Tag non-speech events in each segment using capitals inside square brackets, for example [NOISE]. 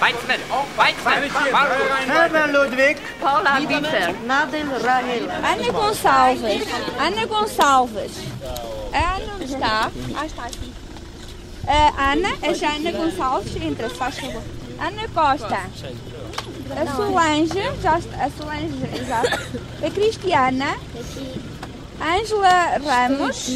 Weizmann, Weizmann, Hermann Ludwig. Paula Biefer. Nadel Rahel. Ana Gonçalves. Ana Gonçalves. A Ana está? Ah, está aqui. A Ana, a Jana Gonçalves, entra, se faz favor. Ana Costa. A Solange, já está, a Solange, exato. A Cristiana. Ângela Ramos,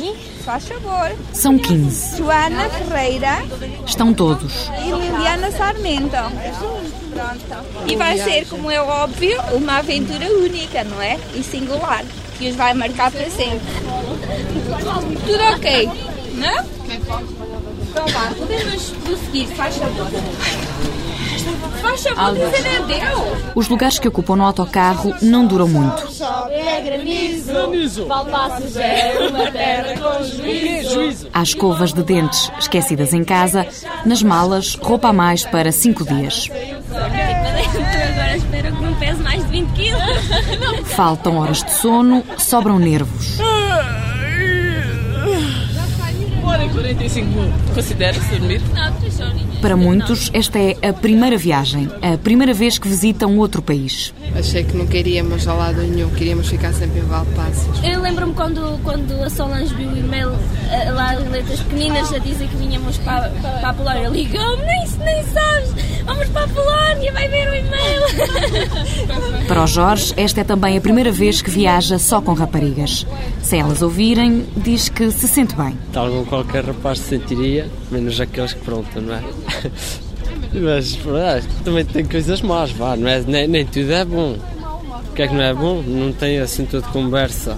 faz favor. São 15. Joana Ferreira Estão todos. e Liliana Sarmento. Pronto. E vai ser, como é óbvio, uma aventura única, não é? E singular, que os vai marcar para sempre. Tudo ok, não? Então vá, podemos prosseguir, faz favor. Faz favor, adeus. Os lugares que ocupam no autocarro não duram muito. Há escovas de dentes esquecidas em casa, nas malas, roupa a mais para cinco dias. Agora espero que não pese mais de 20 quilos. Faltam horas de sono, sobram nervos. Hora e 45 considera-se dormir? Não, soninha. Para muitos, esta é a primeira viagem, a primeira vez que visitam outro país. Achei que nunca iríamos ao lado nenhum, queríamos ficar sempre em Valpassos. Eu lembro-me quando, quando a Solange viu o e-mail eh, lá em letras pequeninas a dizer que vinhamos para, para a Polónia. Ligou-me, nem, nem sabes, vamos para a Polónia, vai ver o e-mail. [LAUGHS] Para o Jorge, esta é também a primeira vez que viaja só com raparigas. Se elas ouvirem, diz que se sente bem. Tal como qualquer rapaz se sentiria, menos aqueles que pronto, não é? [LAUGHS] Mas pronto, também tem coisas más, vá, não é? Nem, nem tudo é bom. O que é que não é bom? Não tem assim toda conversa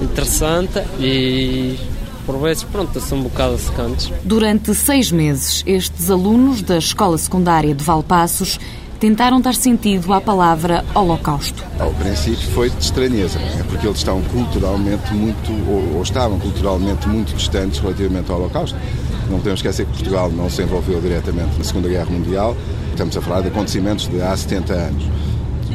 interessante e por vezes, pronto, são um bocado secantes. Durante seis meses, estes alunos da escola secundária de Valpassos tentaram dar sentido à palavra Holocausto. Ao princípio foi de estranheza, é porque eles estão culturalmente muito, ou, ou estavam culturalmente muito distantes relativamente ao Holocausto. Não podemos esquecer que Portugal não se envolveu diretamente na Segunda Guerra Mundial. Estamos a falar de acontecimentos de há 70 anos.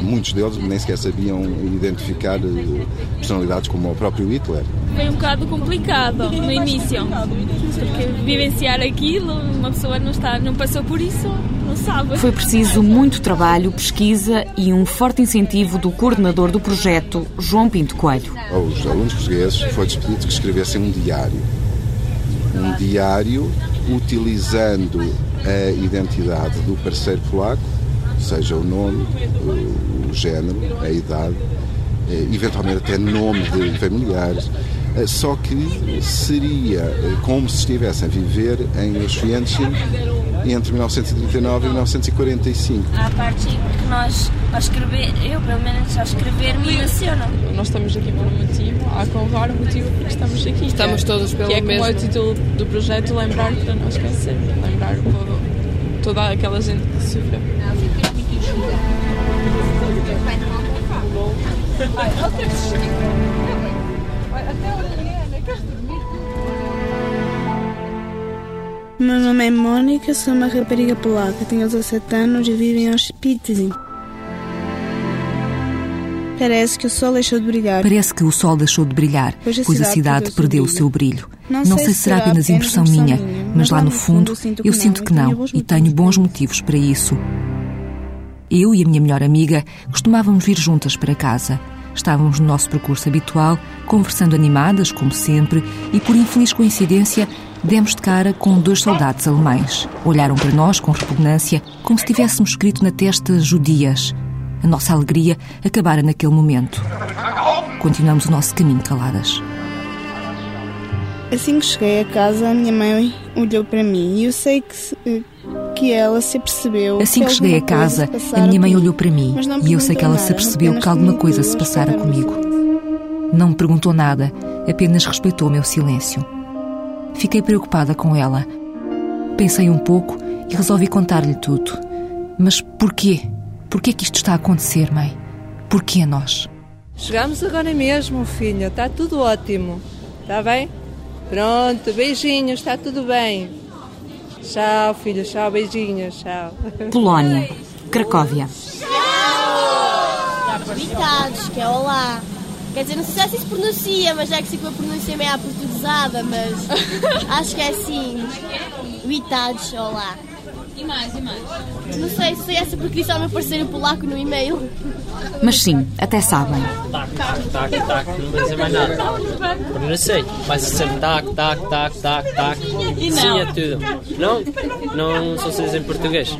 Muitos deles nem sequer sabiam identificar eh, personalidades como o próprio Hitler. Foi um bocado complicado no início, porque vivenciar aquilo, uma pessoa não, está, não passou por isso, não sabe. Foi preciso muito trabalho, pesquisa e um forte incentivo do coordenador do projeto, João Pinto Coelho. Aos alunos portugueses foi-lhes pedido que escrevessem um diário. Um diário utilizando a identidade do parceiro polaco, seja o nome, o, o género, a idade, eh, eventualmente até nome de familiares, eh, só que seria eh, como se estivessem a viver em Auschwitz entre 1939 e 1945. Há parte que nós, ao escrever, eu pelo menos ao escrever, me emociono. Nós estamos aqui por um motivo, há com vários motivo porque estamos aqui. Estamos que é- todos pelo Que é como mesmo. é o título do projeto, lembrar para não esquecer. Lembrar toda aquela gente que sofreu. Meu nome é Mónica, sou uma rapariga polaca, tenho 17 anos e vivo em Auschwitz. Parece que o sol deixou de brilhar. Parece que o sol deixou de brilhar, Pois a cidade cidade perdeu o seu brilho. Não Não sei sei se se será apenas impressão minha, minha, mas lá no fundo eu sinto que não e tenho bons motivos para isso. Eu e a minha melhor amiga costumávamos vir juntas para casa. Estávamos no nosso percurso habitual, conversando animadas, como sempre, e por infeliz coincidência demos de cara com dois soldados alemães. Olharam para nós com repugnância, como se tivéssemos escrito na testa judias. A nossa alegria acabara naquele momento. Continuamos o nosso caminho caladas. Assim que cheguei a casa, a minha mãe olhou para mim e eu sei que, que ela se apercebeu. Assim que cheguei a casa, a minha mãe olhou para mim e eu sei que ela se apercebeu que alguma coisa se passara as comigo. Não me perguntou nada, apenas respeitou o meu silêncio. Fiquei preocupada com ela. Pensei um pouco e resolvi contar-lhe tudo. Mas porquê? Porquê que isto está a acontecer, mãe? Porquê nós? Chegamos agora mesmo, filha. Está tudo ótimo. Está bem? Pronto, beijinhos, está tudo bem. Tchau, filha, tchau, beijinhos, tchau. Polónia, Cracóvia. Vitados, que é olá. Quer dizer, não sei se assim se pronuncia, mas é que se a pronúncia meio aportuguesada, mas [LAUGHS] acho que é assim. Vitados, olá. E mais, e mais? Não sei se é essa porque disse ao meu parceiro polaco no e-mail. Mas sim, até sabem. Tac, tac, tac, tac, não vai dizer mais nada. Porque não sei, mas sempre tac, tac, tac, tac, tac. E não? Sim, é tudo. Não? Não só se diz em português.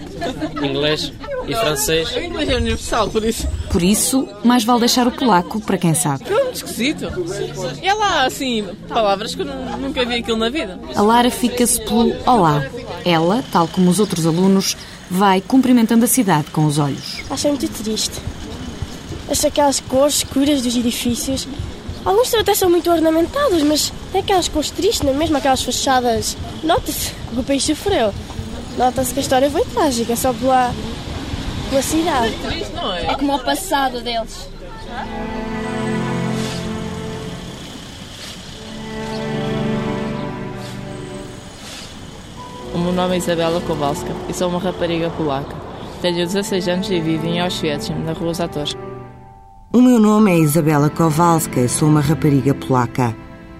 Inglês e francês. O inglês é universal, por isso. Por isso, mais vale deixar o polaco para quem sabe. É muito esquisito. E há lá, assim, palavras que eu nu- nunca vi aquilo na vida. A Lara fica-se pelo olá. Ela, tal como os outros alunos, vai cumprimentando a cidade com os olhos. Acho muito triste. Acho aquelas cores escuras dos edifícios. Alguns até são muito ornamentados, mas tem aquelas cores tristes, não é mesmo? Aquelas fachadas. Nota-se que o país sofreu. Nota-se que a história foi trágica, só pela, pela cidade. É? É como o passado deles. Meu nome é Isabela Kowalska e sou uma rapariga polaca. Tenho 16 anos e vivo em Auschwitz, na rua Zatorska. O meu nome é Isabela Kowalska e sou uma rapariga polaca.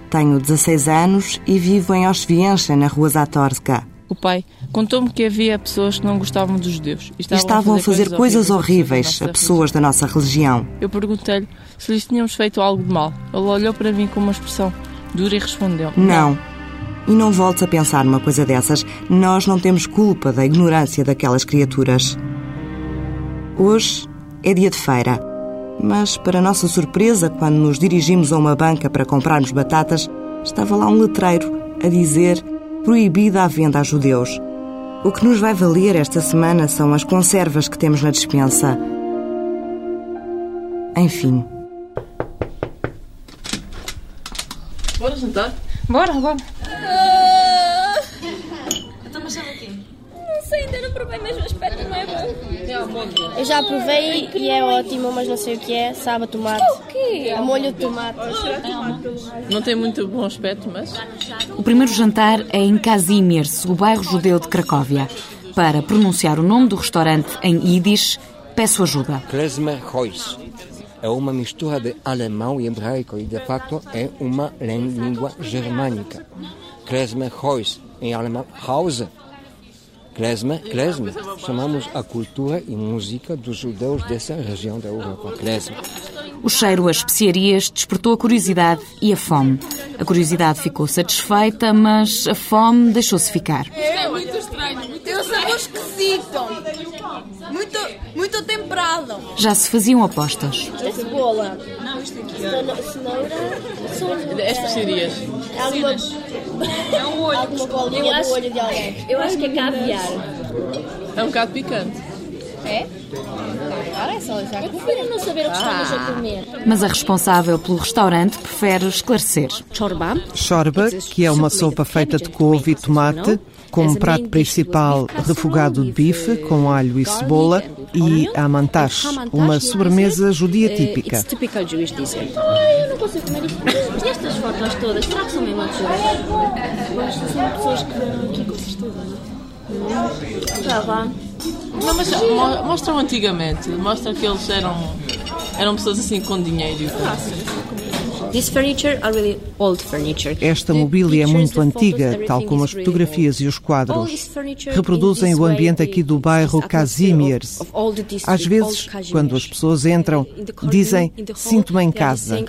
Tenho 16 anos e vivo em Auschwitz, na rua Zatorska. O pai contou-me que havia pessoas que não gostavam dos judeus E estavam a fazer coisas horríveis a pessoas da nossa religião. Eu perguntei-lhe se lhes tínhamos feito algo de mal. Ele olhou para mim com uma expressão dura e respondeu: Não. E não voltes a pensar numa coisa dessas. Nós não temos culpa da ignorância daquelas criaturas. Hoje é dia de feira. Mas, para nossa surpresa, quando nos dirigimos a uma banca para comprarmos batatas, estava lá um letreiro a dizer proibida a venda a judeus. O que nos vai valer esta semana são as conservas que temos na despensa. Enfim. Bora jantar? Bora, bora. Então, mas sabe o quê? Não sei, ainda não provei, mas o aspecto não é bom. Eu já provei e é ótimo, mas não sei o que é. Sabe a tomate. O quê? A molho de tomate. Não tem muito bom aspecto, mas. O primeiro jantar é em Kazimierz, o bairro judeu de Cracóvia. Para pronunciar o nome do restaurante em Yiddish, peço ajuda. Klezmer Heus. É uma mistura de alemão e hebraico e, de facto, é uma língua germânica. Klezmer Heus, em alemão, Hause. Klezmer, Klezmer. Chamamos a cultura e música dos judeus dessa região da Europa. Klezmer. O cheiro a especiarias despertou a curiosidade e a fome. A curiosidade ficou satisfeita, mas a fome deixou-se ficar. É muito estranho. Tem um sabor esquisito. Muito, muito temperado. Já se faziam apostas. Isto é cebola. Não, isto aqui. Cenoura. cenoura. É especiarias. É alguma. É um olho. Alguma bolinha do olho de alguém. Eu acho que é caviar. É um bocado picante. É? Eu prefiro não saber o que estamos a comer. Mas a responsável pelo restaurante prefere esclarecer. Chorba, que é uma sopa feita de couve e tomate, com um prato principal refogado de bife com alho e cebola e amantash, uma sobremesa judia típica. Ai, eu não consigo comer isto. Mas estas fotos todas, será que são mesmo de Eu acho que são pessoas que vieram aqui com certeza. Já vá. Não, mas mo- mostram antigamente. Mostra que eles eram, eram pessoas assim com dinheiro. e tudo. This Esta mobília é muito antiga, tal como as fotografias e os quadros. Reproduzem o ambiente aqui do bairro Kazimierz. Às vezes, quando as pessoas entram, dizem: Sinto-me em casa.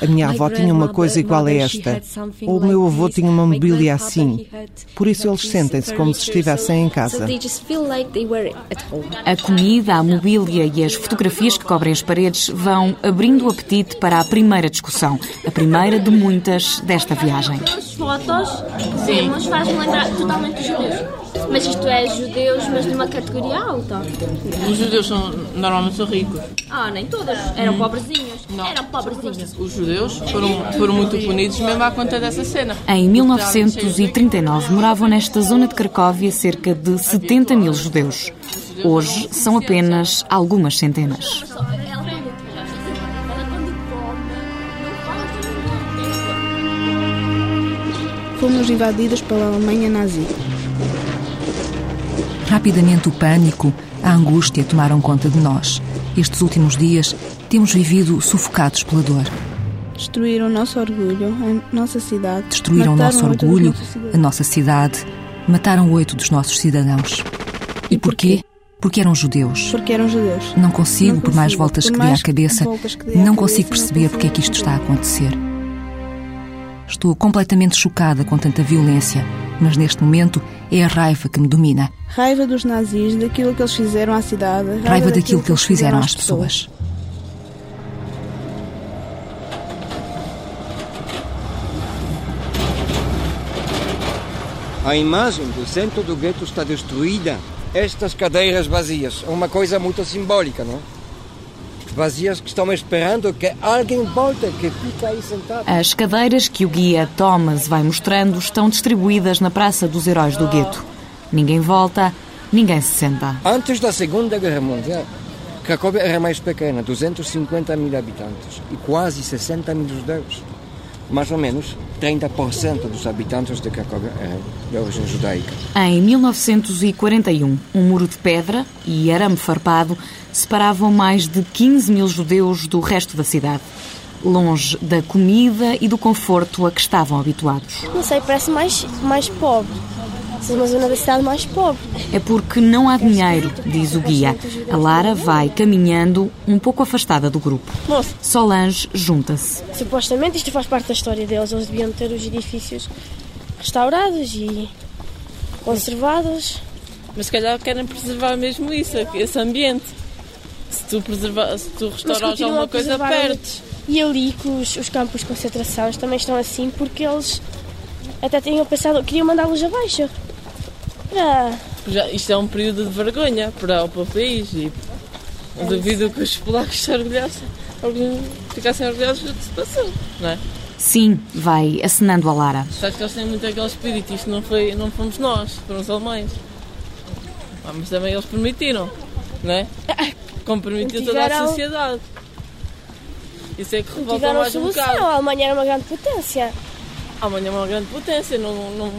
A minha avó tinha uma coisa igual a esta. Ou o meu avô tinha uma mobília assim. Por isso eles sentem-se como se estivessem em casa. A comida, a mobília e as fotografias que cobrem as paredes vão abrindo o apetite para a primeira discussão, a primeira de muitas desta viagem. As fotos que vemos faz-me lembrar totalmente os judeus. Mas isto é judeus, mas de uma categoria alta. Os judeus são, normalmente são ricos. Ah, nem todos. Eram pobrezinhos. Eram pobrezinhos. Os judeus foram, foram muito punidos mesmo à conta dessa cena. Em 1939 moravam nesta zona de Cracóvia cerca de 70 mil judeus. Hoje são apenas algumas centenas. Fomos invadidos pela Alemanha nazi. Rapidamente o pânico, a angústia tomaram conta de nós. Estes últimos dias temos vivido sufocados pela dor. Destruíram o nosso orgulho, a nossa cidade. Destruíram o Mataram nosso orgulho, a nossa cidade Mataram oito dos nossos cidadãos. E, porquê? Porque eram judeus. Porque eram judeus. Não consigo, não por mais voltas que dê à cabeça, não consigo perceber porque é que isto está a acontecer. Estou completamente chocada com tanta violência, mas neste momento é a raiva que me domina. Raiva dos nazis, daquilo que eles fizeram à cidade. Raiva, raiva daquilo que eles fizeram às pessoas. pessoas. A imagem do centro do gueto está destruída. Estas cadeiras vazias é uma coisa muito simbólica, não? Vazias que estão esperando que alguém volte, que fica aí sentado. As cadeiras que o guia Thomas vai mostrando estão distribuídas na Praça dos Heróis do Gueto. Ninguém volta, ninguém se senta. Antes da Segunda Guerra Mundial, Cracóvia era mais pequena, 250 mil habitantes e quase 60 mil judeus mais ou menos 30% dos habitantes de Cracóvia eram de origem judaica. Em 1941, um muro de pedra e arame farpado separavam mais de 15 mil judeus do resto da cidade. Longe da comida e do conforto a que estavam habituados. Não sei, parece mais, mais pobre uma cidade mais pobre. É porque não há dinheiro, diz o guia. A Lara vai caminhando um pouco afastada do grupo. Moço. Solange junta-se. Supostamente isto faz parte da história deles. Eles deviam ter os edifícios restaurados e conservados. Mas se calhar querem preservar mesmo isso, esse ambiente. Se tu, preservar, se tu restaurares alguma coisa, perto. E ali que os, os campos de concentração também estão assim porque eles até tinham pensado, queriam mandá-los abaixo. Ah. Já, isto é um período de vergonha para, para o país e é duvido que os polacos [LAUGHS] se orgulhassem, ficassem orgulhosos do que se passou, não é? Sim, vai acenando a Lara. Sabes que eles têm muito aquele espírito, isto não, foi, não fomos nós, foram os alemães. Ah, mas também eles permitiram, não é? [LAUGHS] Como permitiu toda a sociedade. Isso é que revolta mais um bocado. A Alemanha era uma grande potência. A Alemanha é uma grande potência, não, não,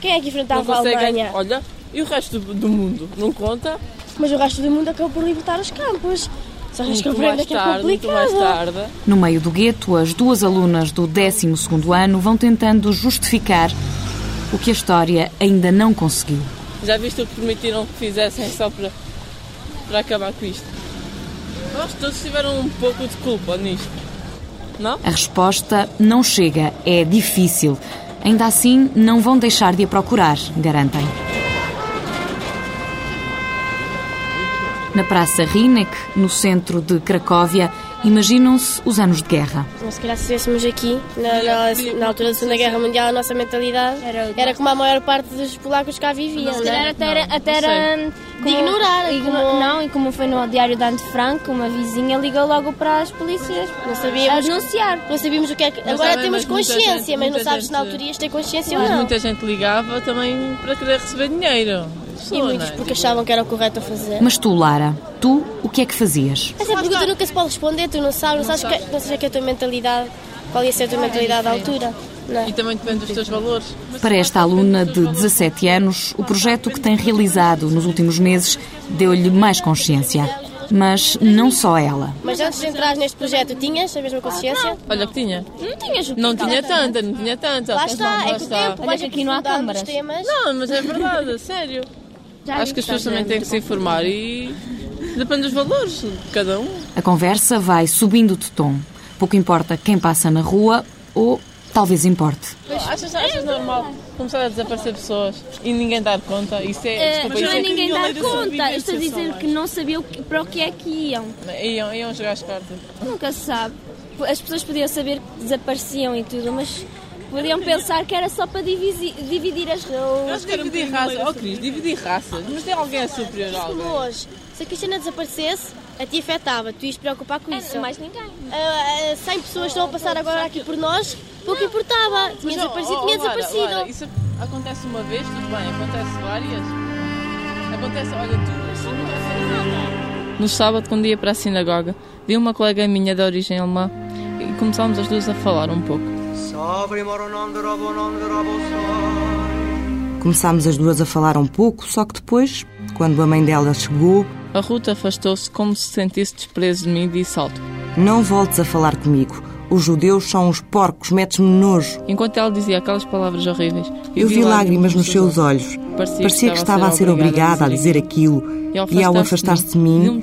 quem é que enfrentava a Alemanha? Olha, e o resto do, do, mundo? Não conta? Mas o resto do mundo acabou por libertar os campos. Só que compreendo que é complicado. Mais tarde. No meio do gueto, as duas alunas do 12 ano vão tentando justificar o que a história ainda não conseguiu. Já viste o que permitiram que fizessem só para, para acabar com isto? Nós todos tiveram um pouco de culpa nisto. Não? A resposta não chega, é difícil. Ainda assim, não vão deixar de a procurar, garantem. Na Praça Rinek, no centro de Cracóvia, imaginam-se os anos de guerra. Se calhar se estivéssemos aqui, na, na, na, altura da Segunda Guerra Mundial, a nossa mentalidade era, era como a maior parte dos polacos cá viviam. Se calhar até era, até era de ignorar. Igno como... Não, e como foi no diário de Ante Franco, uma vizinha ligou logo para as polícias. Não sabíamos. anunciar. Não sabíamos o que é que. Agora temos consciência, gente, mas não sabes se na altura ias ter consciência mas ou não. muita gente ligava também para querer receber dinheiro. E muitos porque achavam que era o correto a fazer. Mas tu, Lara, tu o que é que fazias? Essa pergunta nunca se pode responder, tu não sabes, não, sabes, Que, não sabes que é a tua mentalidade, qual ia ser a tua mentalidade à altura. Não. É? E também depende dos teus valores. Para esta aluna de 17 anos, o projeto que tem realizado nos últimos meses deu-lhe mais consciência. Mas não só ela. Mas antes de entrar neste projeto, tinhas a mesma consciência? Olha que tinha. Não tinhas. Não tinha tanta, não tinha tanta. Lá está, é que o tempo, que aqui não há câmaras. Não, mas é verdade, sério. Já Acho que as pessoas também têm que se informar e depende dos valores de cada um. A conversa vai subindo de tom. Pouco importa quem passa na rua ou talvez importe. Achas, achas normal começar a desaparecer pessoas e ninguém dar conta? Isso é, desculpa, não é, é ninguém dar conta. Estou a dizer que não sabiam para o que é que iam. Iam, iam jogar as cartas. Nunca se sabe. As pessoas podiam saber que desapareciam e tudo, mas Podiam pensar que era só para dividir, dividir as raças. Dividir raças. Oh, Cris, dividir raças. Mas tem alguém a superior a alguém. Hoje, se a Cristina desaparecesse, a ti afetava. Tu ias preocupar com isso. mais ninguém. Uh, uh, 100 pessoas estão a passar agora aqui por nós. Pouco importava. Tinha desaparecido, tinha desaparecido. Lara, isso acontece uma vez, tudo bem. Acontece várias. Acontece, olha, tu não nada. No sábado, quando ia para a sinagoga, vi uma colega minha de origem alemã e começámos as duas a falar um pouco. Começámos as duas a falar um pouco, só que depois, quando a mãe dela chegou. A Ruth afastou-se como se sentisse desprezo de mim e disse alto: Não voltes a falar comigo. Os judeus são uns porcos, metes-me nojo. Enquanto ela dizia aquelas palavras horríveis, eu, eu vi lágrimas nos seus olhos. Parecia, Parecia que estava a ser obrigada a dizer aquilo. E ao afastar-se de mim,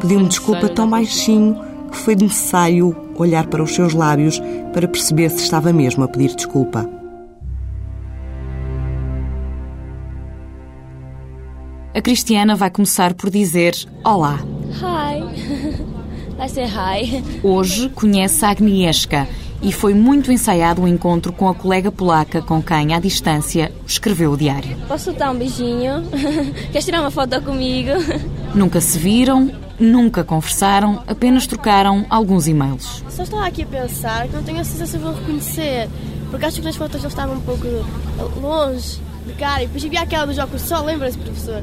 pediu-me desculpa tão baixinho, que foi necessário olhar para os seus lábios para perceber se estava mesmo a pedir desculpa. A Cristiana vai começar por dizer olá. Hi. [LAUGHS] Vai ser hi. Hoje conhece a Agnieszka e foi muito ensaiado o encontro com a colega polaca com quem, à distância, escreveu o diário. Posso dar um beijinho? [LAUGHS] Queres tirar uma foto comigo? Nunca se viram, nunca conversaram, apenas trocaram alguns e-mails. Só estava aqui a pensar que não tenho a sensação de reconhecer, porque acho que nas fotos ele estava um pouco longe de cara e depois havia aquela dos óculos só, lembra-se, professor?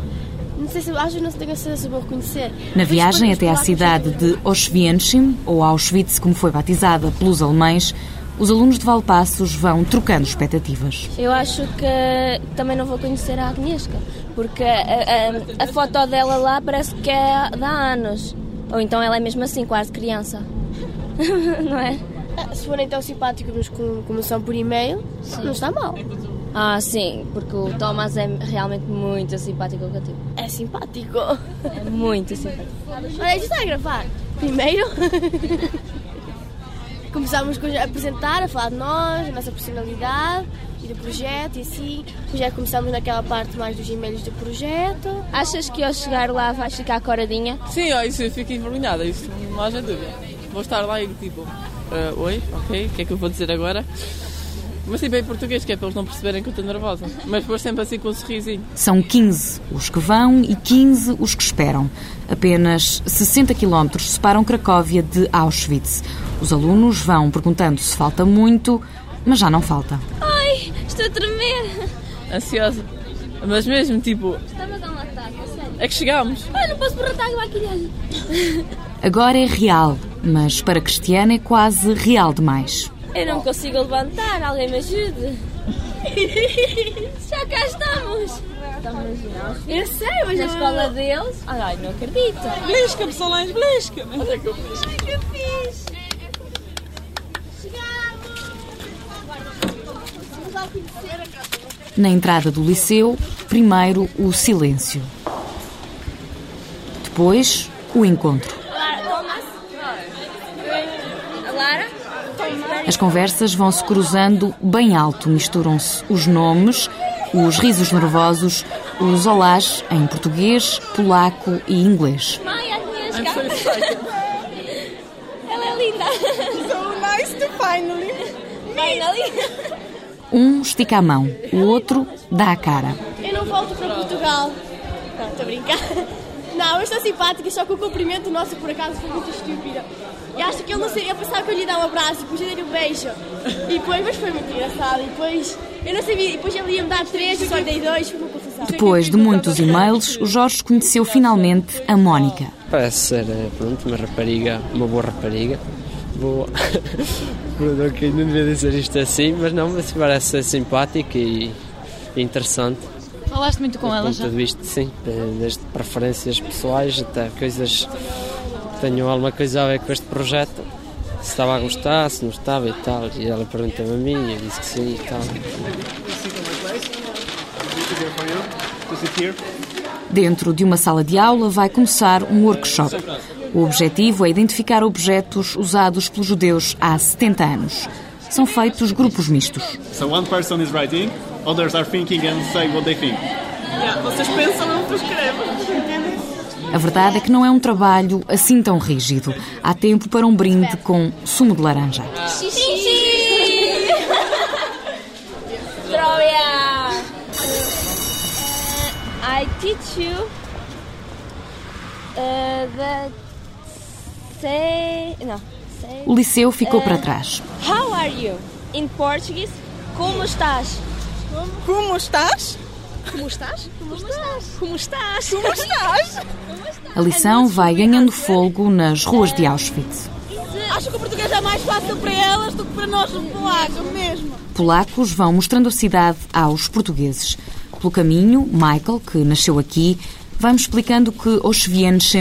Não sei se acho que não tenho certeza se vou reconhecer. Na viagem até à cidade de Auschwitz, ou Auschwitz, como foi batizada pelos alemães, os alunos de Valpassos vão trocando expectativas. Eu acho que também não vou conhecer a Agnieszka, porque a, a, a foto dela lá parece que é de há anos. Ou então ela é mesmo assim, quase criança. [LAUGHS] não é? Ah, se forem tão simpáticos como são por e-mail, não está mal. Ah, sim, porque o Thomas é realmente muito simpático com tipo. É simpático? É muito simpático. Olha, já está a gravar. Primeiro, [LAUGHS] começámos a apresentar, a falar de nós, da nossa personalidade e do projeto e assim. Já começámos naquela parte mais dos e-mails do projeto. Achas que ao chegar lá vais ficar coradinha? Sim, ó, isso eu fico envergonhada, isso não haja dúvida. Vou estar lá e tipo, uh, oi, ok, o que é que eu vou dizer agora? Mas tipo em português, que é para eles não perceberem que eu estou nervosa. Mas depois sempre assim com um sorrisinho. São 15 os que vão e 15 os que esperam. Apenas 60 quilómetros separam Cracóvia de Auschwitz. Os alunos vão perguntando se falta muito, mas já não falta. Ai, estou a tremer. Ansiosa. Mas mesmo, tipo... Estamos a dar um ataque, sério. É que chegámos. Ai, não posso borrar água aqui. Agora é real, mas para Cristiana é quase real demais. Eu não consigo levantar, alguém me ajude. Já cá estamos. Estamos Eu sei, mas na escola deles. Ai, não acredito. Blisca-me, Solange, blisca-me. Olha que eu fiz. Ai, que fiz. Na entrada do liceu, primeiro o silêncio. Depois, o encontro. As conversas vão se cruzando bem alto, misturam-se os nomes, os risos nervosos, os olás em português, polaco e inglês. [LAUGHS] Ela é linda. So nice to finally. Finally. Um estica a mão, o outro dá a cara. Eu não volto para Portugal. Não, estou a brincar. Não, eu estou simpática, só que o cumprimento nosso por acaso foi muito estúpido. E acho que ele não sabia, eu pensava que eu lhe dar um abraço e depois eu dei-lhe um beijo. E depois, mas foi muito engraçado. E depois, eu não sabia, e depois ele ia me dar três e só dei dois, foi uma confusão. Depois de muitos e-mails, o Jorge conheceu finalmente a Mónica. Parece ser, eh, pronto, uma rapariga, uma boa rapariga. Boa. [LAUGHS] ok, não devia dizer isto assim, mas não, mas parece ser simpática e interessante. Falaste muito com ela já? Tudo isto, sim, desde preferências pessoais até coisas tenho alguma coisa a ver com este projeto, se estava a gostar, se não estava e tal. E ela perguntou-me a mim e eu disse que sim e tal. Dentro de uma sala de aula vai começar um workshop. O objetivo é identificar objetos usados pelos judeus há 70 anos. São feitos grupos mistos. So one person is writing, others are thinking and say what they think. Yeah, vocês pensam, outros escrevem. A verdade é que não é um trabalho assim tão rígido. Há tempo para um brinde com sumo de laranja. Xixi! Trovia! I teach you uh, that say... Não. Say, o liceu ficou uh, para trás. How are you? In Portuguese, como estás? Como, como estás? Como estás? Como estás? Como estás? Como estás? A lição vai ganhando fogo nas ruas de Auschwitz. Acho que o português é mais fácil para elas do que para nós, os polacos mesmo. Polacos vão mostrando a cidade aos portugueses. Pelo caminho, Michael, que nasceu aqui, vai-me explicando que Auschwitz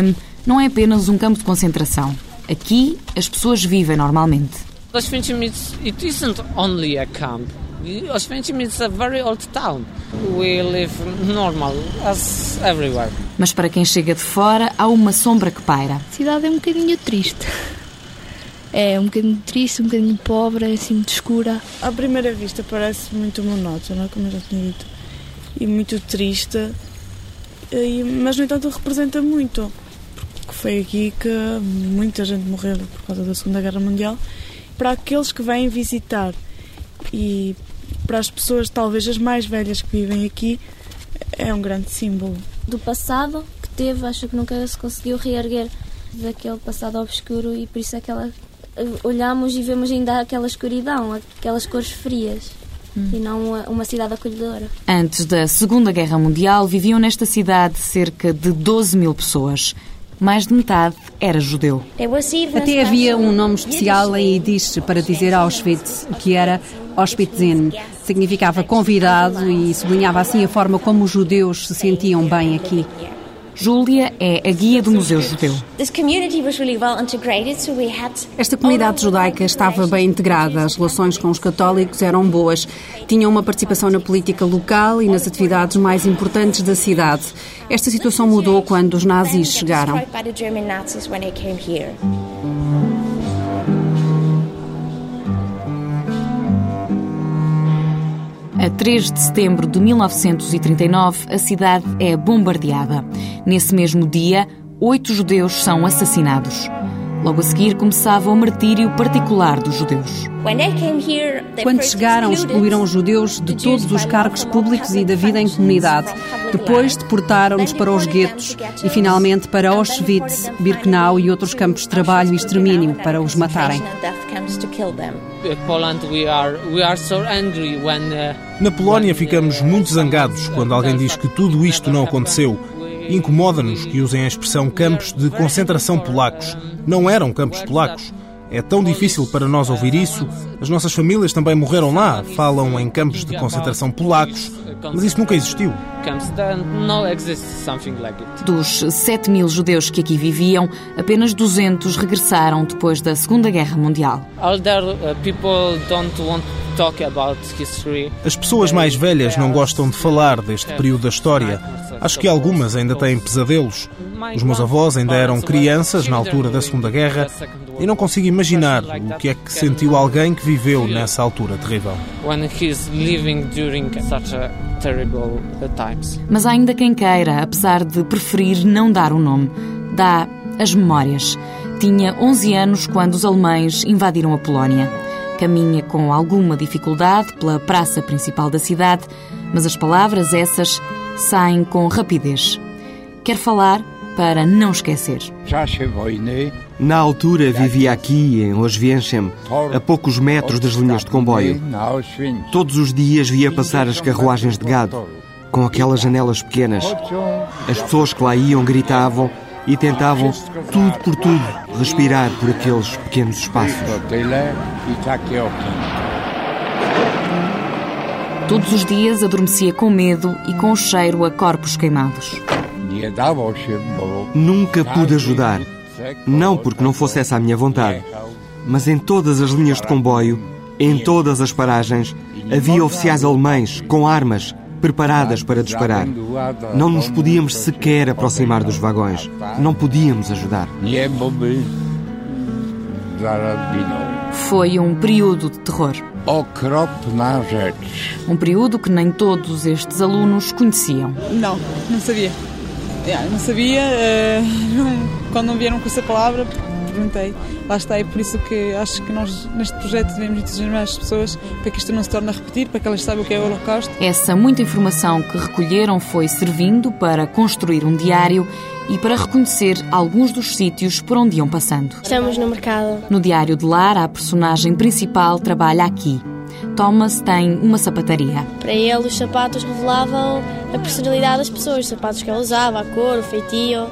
não é apenas um campo de concentração. Aqui, as pessoas vivem normalmente. Oświęcim it isn't only a camp. Oświęcim is a very old town. We live normal as everywhere. Mas para quem chega de fora, há uma sombra que paira. A cidade é um bocadinho triste. É um bocadinho triste, um bocadinho pobre, é assim muito escura. À primeira vista parece muito monótona, como eu já tinha dito, e muito triste, mas no entanto representa muito, foi aqui que muita gente morreu por causa da Segunda Guerra Mundial. Para aqueles que vêm visitar e para as pessoas, talvez as mais velhas que vivem aqui, é um grande símbolo. Do passado que teve, acho que nunca se conseguiu reerguer daquele passado obscuro e por isso é que ela, olhamos e vemos ainda aquela escuridão, aquelas cores frias. Hum. E não uma, uma cidade acolhedora. Antes da Segunda Guerra Mundial, viviam nesta cidade cerca de 12 mil pessoas mais de metade era judeu. Até havia um nome especial em Yiddish para dizer Auschwitz, que era Auschwitzin. Significava convidado e sublinhava assim a forma como os judeus se sentiam bem aqui. Júlia é a guia do Museu Judeu. Esta comunidade judaica estava bem integrada, as relações com os católicos eram boas, tinham uma participação na política local e nas atividades mais importantes da cidade. Esta situação mudou quando os nazis chegaram. A 3 de setembro de 1939, a cidade é bombardeada. Nesse mesmo dia, oito judeus são assassinados. Logo a seguir começava o martírio particular dos judeus. Quando chegaram, excluíram os judeus de todos os cargos públicos e da vida em comunidade. Depois deportaram-nos para os guetos e finalmente para Auschwitz, Birkenau e outros campos de trabalho e extermínio para os matarem. Na Polónia ficamos muito zangados quando alguém diz que tudo isto não aconteceu. Incomoda-nos que usem a expressão campos de concentração polacos. Não eram campos polacos. É tão difícil para nós ouvir isso. As nossas famílias também morreram lá. Falam em campos de concentração polacos, mas isso nunca existiu. Dos 7 mil judeus que aqui viviam, apenas 200 regressaram depois da Segunda Guerra Mundial. As pessoas mais velhas não gostam de falar deste período da história. Acho que algumas ainda têm pesadelos. Os meus avós ainda eram crianças na altura da Segunda Guerra e não consigo imaginar o que é que sentiu alguém que viveu nessa altura terrível. Mas há ainda quem queira, apesar de preferir não dar o nome, dá as memórias. Tinha 11 anos quando os alemães invadiram a Polónia. Caminha com alguma dificuldade pela praça principal da cidade, mas as palavras essas saem com rapidez. Quer falar para não esquecer. Na altura vivia aqui, em Oswiecim, a poucos metros das linhas de comboio. Todos os dias via passar as carruagens de gado, com aquelas janelas pequenas. As pessoas que lá iam gritavam e tentavam, tudo por tudo, respirar por aqueles pequenos espaços. Todos os dias adormecia com medo e com o cheiro a corpos queimados. Nunca pude ajudar. Não porque não fosse essa a minha vontade, mas em todas as linhas de comboio, em todas as paragens, havia oficiais alemães com armas preparadas para disparar. Não nos podíamos sequer aproximar dos vagões. Não podíamos ajudar. Foi um período de terror. Um período que nem todos estes alunos conheciam. Não, não sabia. não sabia. Uh, quando não vieram com essa palavra, perguntei. Lá está, é por isso que acho que nós neste projeto devemos entusiasmar as pessoas para que isto não se torne a repetir, para que elas saibam o que é o Holocausto. Essa muita informação que recolheram foi servindo para construir um diário e para reconhecer alguns dos sítios por onde iam passando. Estamos no mercado. No Diário de Lar, a personagem principal trabalha aqui. Thomas tem uma sapataria. Para ele, os sapatos revelavam a personalidade das pessoas, os sapatos que ele usava, a cor, o feitio.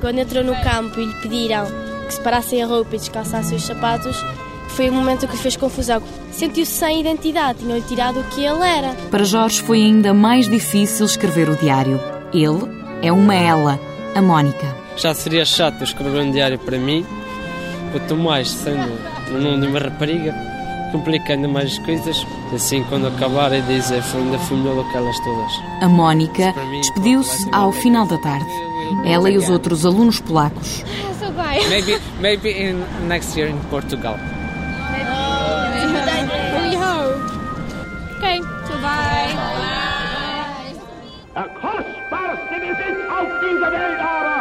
Quando entrou no campo e lhe pediram que separassem a roupa e descalçassem os sapatos, foi o momento que lhe fez confusão. Sentiu-se sem identidade, tinham-lhe tirado o que ele era. Para Jorge foi ainda mais difícil escrever o diário. Ele é uma ela, a Mónica. Já seria chato escrever um diário para mim, quanto mais sendo no nome de uma rapariga, complicando mais as coisas. Assim, quando acabar, é dizer foi ainda fui melhor do que elas todas. A Mónica despediu-se ao final da tarde. Ela e os outros alunos polacos. Maybe, maybe in next year in Portugal. Okay, so bye. Der kostbarste Besitz auf dieser Welt aber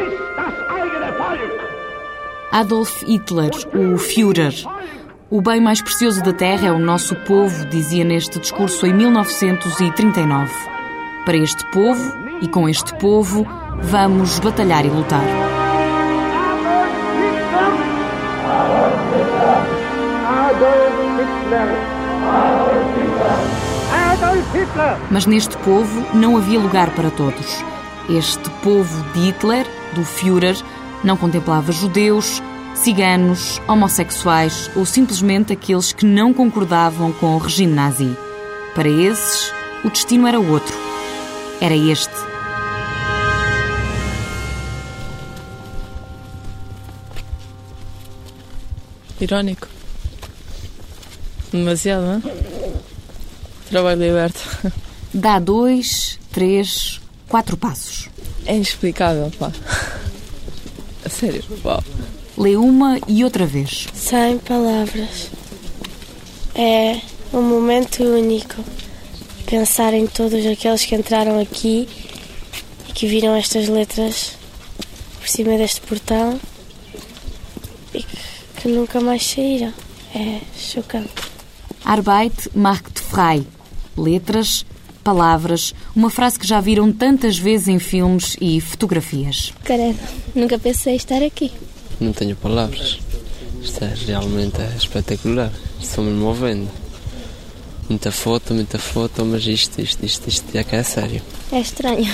ist das eigene Volk. Adolf Hitler, o Führer. O bem mais precioso da Terra é o nosso povo, dizia neste discurso em 1939. Para este povo e com este povo, vamos batalhar e lutar. Mas neste povo não havia lugar para todos. Este povo de Hitler, do Führer, não contemplava judeus, ciganos, homossexuais ou simplesmente aqueles que não concordavam com o regime nazi. Para esses, o destino era outro. Era este. Irónico. Demasiado, não é? Trabalho liberto. Dá dois, três, quatro passos. É inexplicável, pá. A sério, pá. Lê uma e outra vez. Sem palavras. É um momento único. Pensar em todos aqueles que entraram aqui e que viram estas letras por cima deste portão e que, que nunca mais saíram. É chocante. Arbeit macht frei. Letras, palavras, uma frase que já viram tantas vezes em filmes e fotografias. Caramba, nunca pensei estar aqui. Não tenho palavras. Isto é realmente é espetacular. Estou me movendo. Muita foto, muita foto, mas isto, isto, isto, isto é que é sério. É estranho.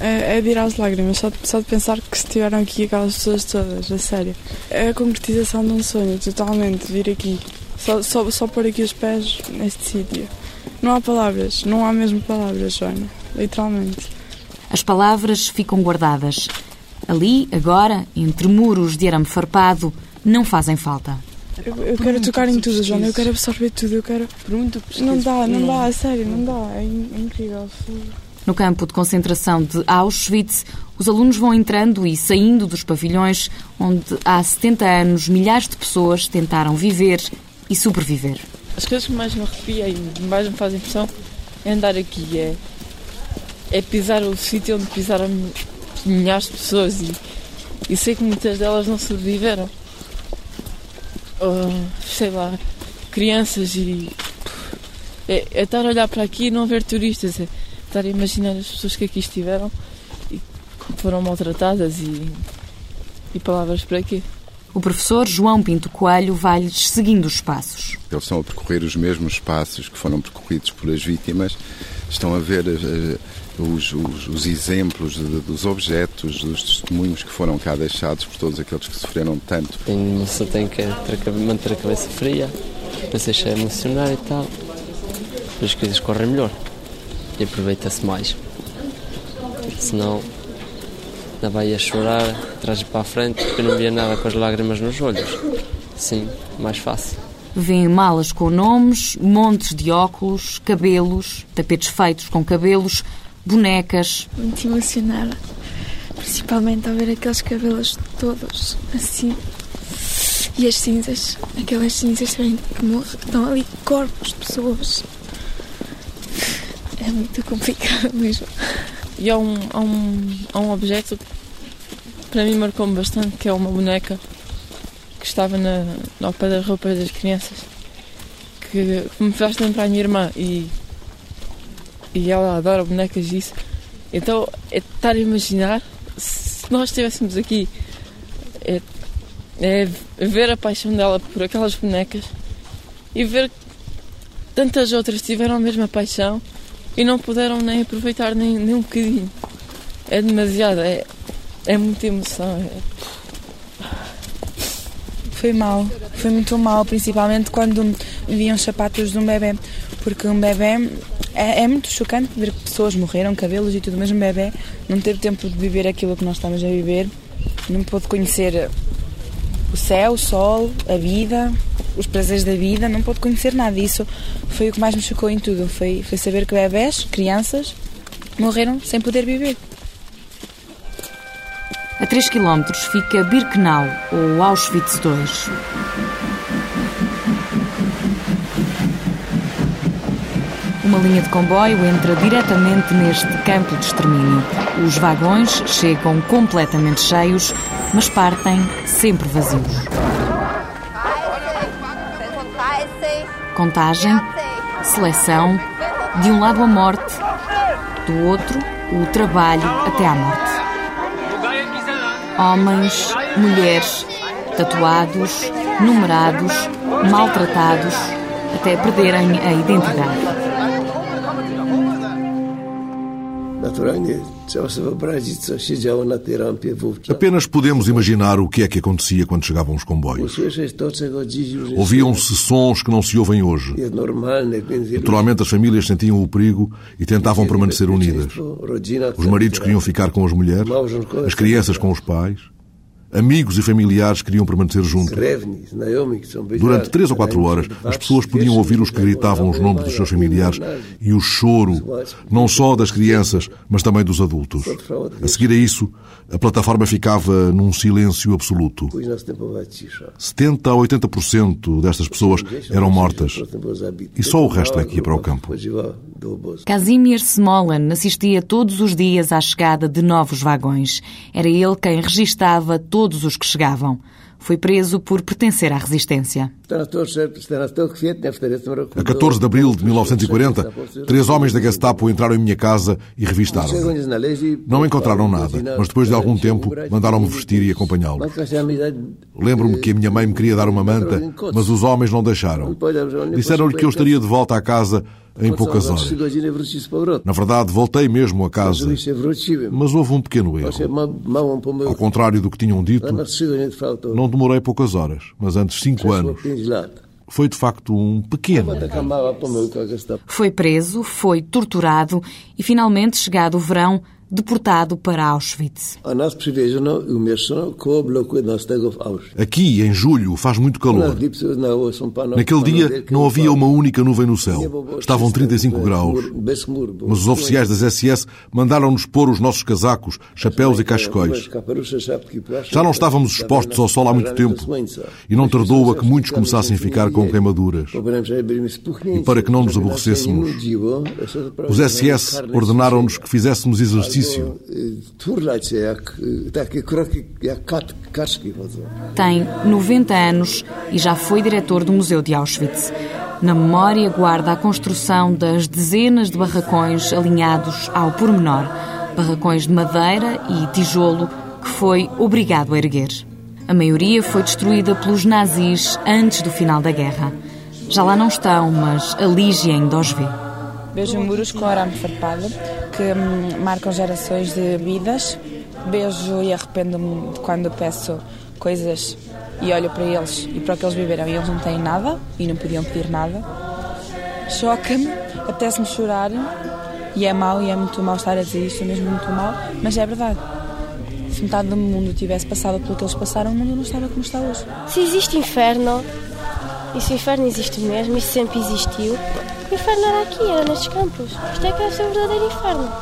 É, é de ir às lágrimas, só de, só de pensar que estiveram aqui aquelas pessoas todas, a sério. É a concretização de um sonho, totalmente, vir aqui. Só, só, só pôr aqui os pés neste sítio. Não há palavras, não há mesmo palavras, Joana, literalmente. As palavras ficam guardadas. Ali, agora, entre muros de arame farpado, não fazem falta. Eu, eu quero tocar em tudo, Joana, eu quero absorver tudo, eu quero. Não dá, não dá, a sério, não dá, é, in, é incrível. No campo de concentração de Auschwitz, os alunos vão entrando e saindo dos pavilhões onde há 70 anos milhares de pessoas tentaram viver e sobreviver. As coisas que mais me arrepia e mais me fazem impressão é andar aqui, é, é pisar o sítio onde pisaram milhares de pessoas e, e sei que muitas delas não sobreviveram. Uh, sei lá, crianças e. É, é estar a olhar para aqui e não ver turistas, é estar a imaginar as pessoas que aqui estiveram e foram maltratadas e, e palavras para aqui. O professor João Pinto Coelho vai-lhes seguindo os passos. Eles estão a percorrer os mesmos passos que foram percorridos por as vítimas, estão a ver uh, os, os, os, exemplos de, dos objetos, dos testemunhos que foram cá deixados por todos aqueles que sofreram tanto. Tem, só tem que ter, manter a cabeça fria, não se deixar emocionar e tal, as coisas correm melhor e aproveita-se mais. Senão ainda vai a chorar, traz para a frente, porque não via nada com as lágrimas nos olhos. Sim, mais fácil. Vêem malas com nomes, montes de óculos, cabelos, tapetes feitos com cabelos, bonecas. Muito emocionada, principalmente ao ver aqueles cabelos todos assim. E as cinzas, aquelas cinzas que estão ali corpos de pessoas. É muito complicado [LAUGHS] mesmo. E há um, há um, há um objeto que para mim marcou-me bastante, que é uma boneca que estava na, ao pé das roupas das crianças, que, me faz lembrar a minha irmã e, e ela adora bonecas e isso. Então é estar a imaginar se nós estivéssemos aqui, é, é ver a paixão dela por aquelas bonecas e ver que tantas outras tiveram a mesma paixão e não puderam nem aproveitar nem, nem um bocadinho. É demasiado, é, é muita emoção. É... Foi mal, foi muito mal, principalmente quando viam os sapatos de um bebê, porque um bebê é, é, muito chocante ver que pessoas morreram, cabelos e tudo, mas um bebê não teve tempo de viver aquilo que nós estamos a viver, não pôde conhecer o céu, o sol, a vida, os prazeres da vida, não pode conhecer nada. Isso foi o que mais me chocou em tudo. Foi, foi saber que bebés, crianças, morreram sem poder viver. A 3 km fica Birkenau, ou Auschwitz II. Uma linha de comboio entra diretamente neste campo de extermínio. Os vagões chegam completamente cheios, mas partem sempre vazios. Contagem, seleção, de um lado a morte, do outro o trabalho até à morte. Homens, mulheres, tatuados, numerados, maltratados, até perderem a identidade. Apenas podemos imaginar o que é que acontecia quando chegavam os comboios. Ouviam-se sons que não se ouvem hoje. Naturalmente, as famílias sentiam o perigo e tentavam permanecer unidas. Os maridos queriam ficar com as mulheres, as crianças com os pais. Amigos e familiares queriam permanecer juntos. Durante três ou quatro horas, as pessoas podiam ouvir os que gritavam os nomes dos seus familiares e o choro, não só das crianças, mas também dos adultos. A seguir a isso, a plataforma ficava num silêncio absoluto. 70 a 80% destas pessoas eram mortas e só o resto é que ia para o campo. Kazimir Smolan assistia todos os dias à chegada de novos vagões. Era ele quem registava todos os que chegavam. Foi preso por pertencer à resistência. A 14 de abril de 1940, três homens da Gestapo entraram em minha casa e revistaram-me. Não encontraram nada, mas depois de algum tempo mandaram-me vestir e acompanhá-los. Lembro-me que a minha mãe me queria dar uma manta, mas os homens não deixaram. Disseram-lhe que eu estaria de volta à casa em poucas horas. Na verdade, voltei mesmo a casa, mas houve um pequeno erro. Ao contrário do que tinham dito, não demorei poucas horas, mas antes cinco anos. Foi de facto um pequeno. Foi preso, foi torturado e finalmente, chegado o verão, deportado para Auschwitz. Aqui, em julho, faz muito calor. Naquele dia não havia uma única nuvem no céu. Estavam 35 graus. Mas os oficiais das SS mandaram-nos pôr os nossos casacos, chapéus e cachecóis. Já não estávamos expostos ao sol há muito tempo e não tardou a que muitos começassem a ficar com queimaduras. E para que não nos aborrecêssemos, os SS ordenaram-nos que fizéssemos exercício exercício. Tem 90 anos e já foi diretor do Museu de Auschwitz. Na memória guarda a construção das dezenas de barracões alinhados ao pormenor, barracões de madeira e tijolo que foi obrigado a erguer. A maioria foi destruída pelos nazis antes do final da guerra. Já lá não estão, mas a Lígia ainda os vê. Vejo muros com arame farpado que hum, marcam gerações de vidas. Beijo e arrependo-me quando peço coisas e olho para eles e para o que eles viveram e eles não têm nada e não podiam pedir nada. Choca-me, apetece-me chorar e é mau e é muito mau estar a dizer isto, é mesmo muito mau, mas é verdade. Se metade do mundo tivesse passado pelo que eles passaram, o mundo não estava como está hoje. Se existe inferno, e se o inferno existe mesmo, e sempre existiu, o inferno era aqui, era nestes campos. Isto é que deve ser o verdadeiro inferno.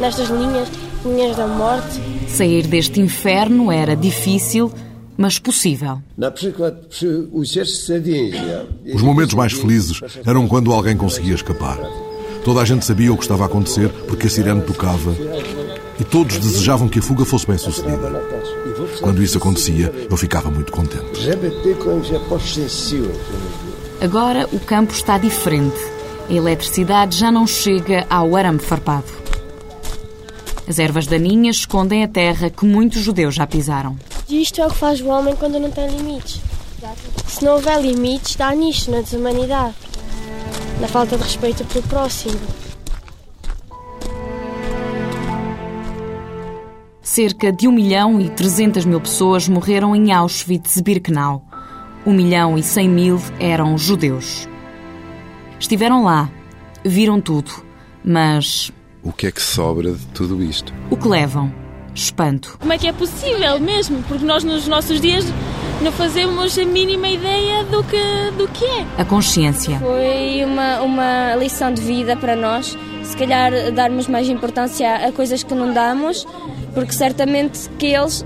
Nestas linhas, linhas da morte. Sair deste inferno era difícil, mas possível. Os momentos mais felizes eram quando alguém conseguia escapar. Toda a gente sabia o que estava a acontecer porque a sirene tocava e todos desejavam que a fuga fosse bem sucedida. Quando isso acontecia, eu ficava muito contente. Agora o campo está diferente. A eletricidade já não chega ao arame farpado. As ervas daninhas escondem a terra que muitos judeus já pisaram. Isto é o que faz o homem quando não tem limites. Se não houver limites, dá nisto, na desumanidade, na falta de respeito pelo próximo. Cerca de 1 milhão e 300 mil pessoas morreram em Auschwitz-Birkenau. 1 milhão e 100 mil eram judeus. Estiveram lá, viram tudo, mas. O que é que sobra de tudo isto? O que levam? Espanto. Como é que é possível mesmo? Porque nós, nos nossos dias, não fazemos a mínima ideia do que, do que é. A consciência. Foi uma, uma lição de vida para nós. Se calhar darmos mais importância a coisas que não damos, porque certamente que eles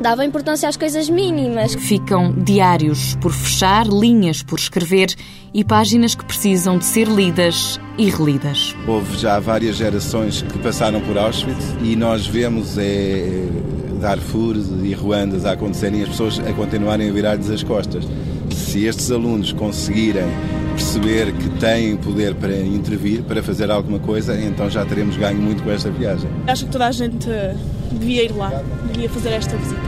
davam importância às coisas mínimas. Ficam diários por fechar, linhas por escrever e páginas que precisam de ser lidas e relidas. Houve já várias gerações que passaram por Auschwitz e nós vemos é, Darfur e Ruandas a acontecerem e as pessoas a continuarem a virar-lhes as costas. Se estes alunos conseguirem perceber que têm poder para intervir, para fazer alguma coisa, então já teremos ganho muito com esta viagem. Acho que toda a gente devia ir lá, devia fazer esta visita.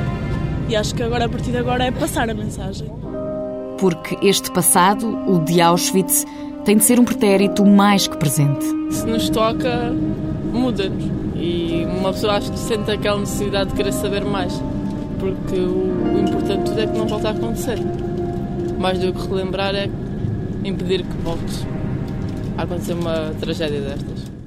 E acho que agora, a partir de agora, é passar a mensagem. Porque este passado, o de Auschwitz, tem de ser um pretérito mais que presente. Se nos toca, muda-nos. E uma pessoa acho que sente aquela necessidade de querer saber mais. Porque o importante é que não volte a acontecer. Mais do que relembrar é impedir que volte a acontecer uma tragédia destas.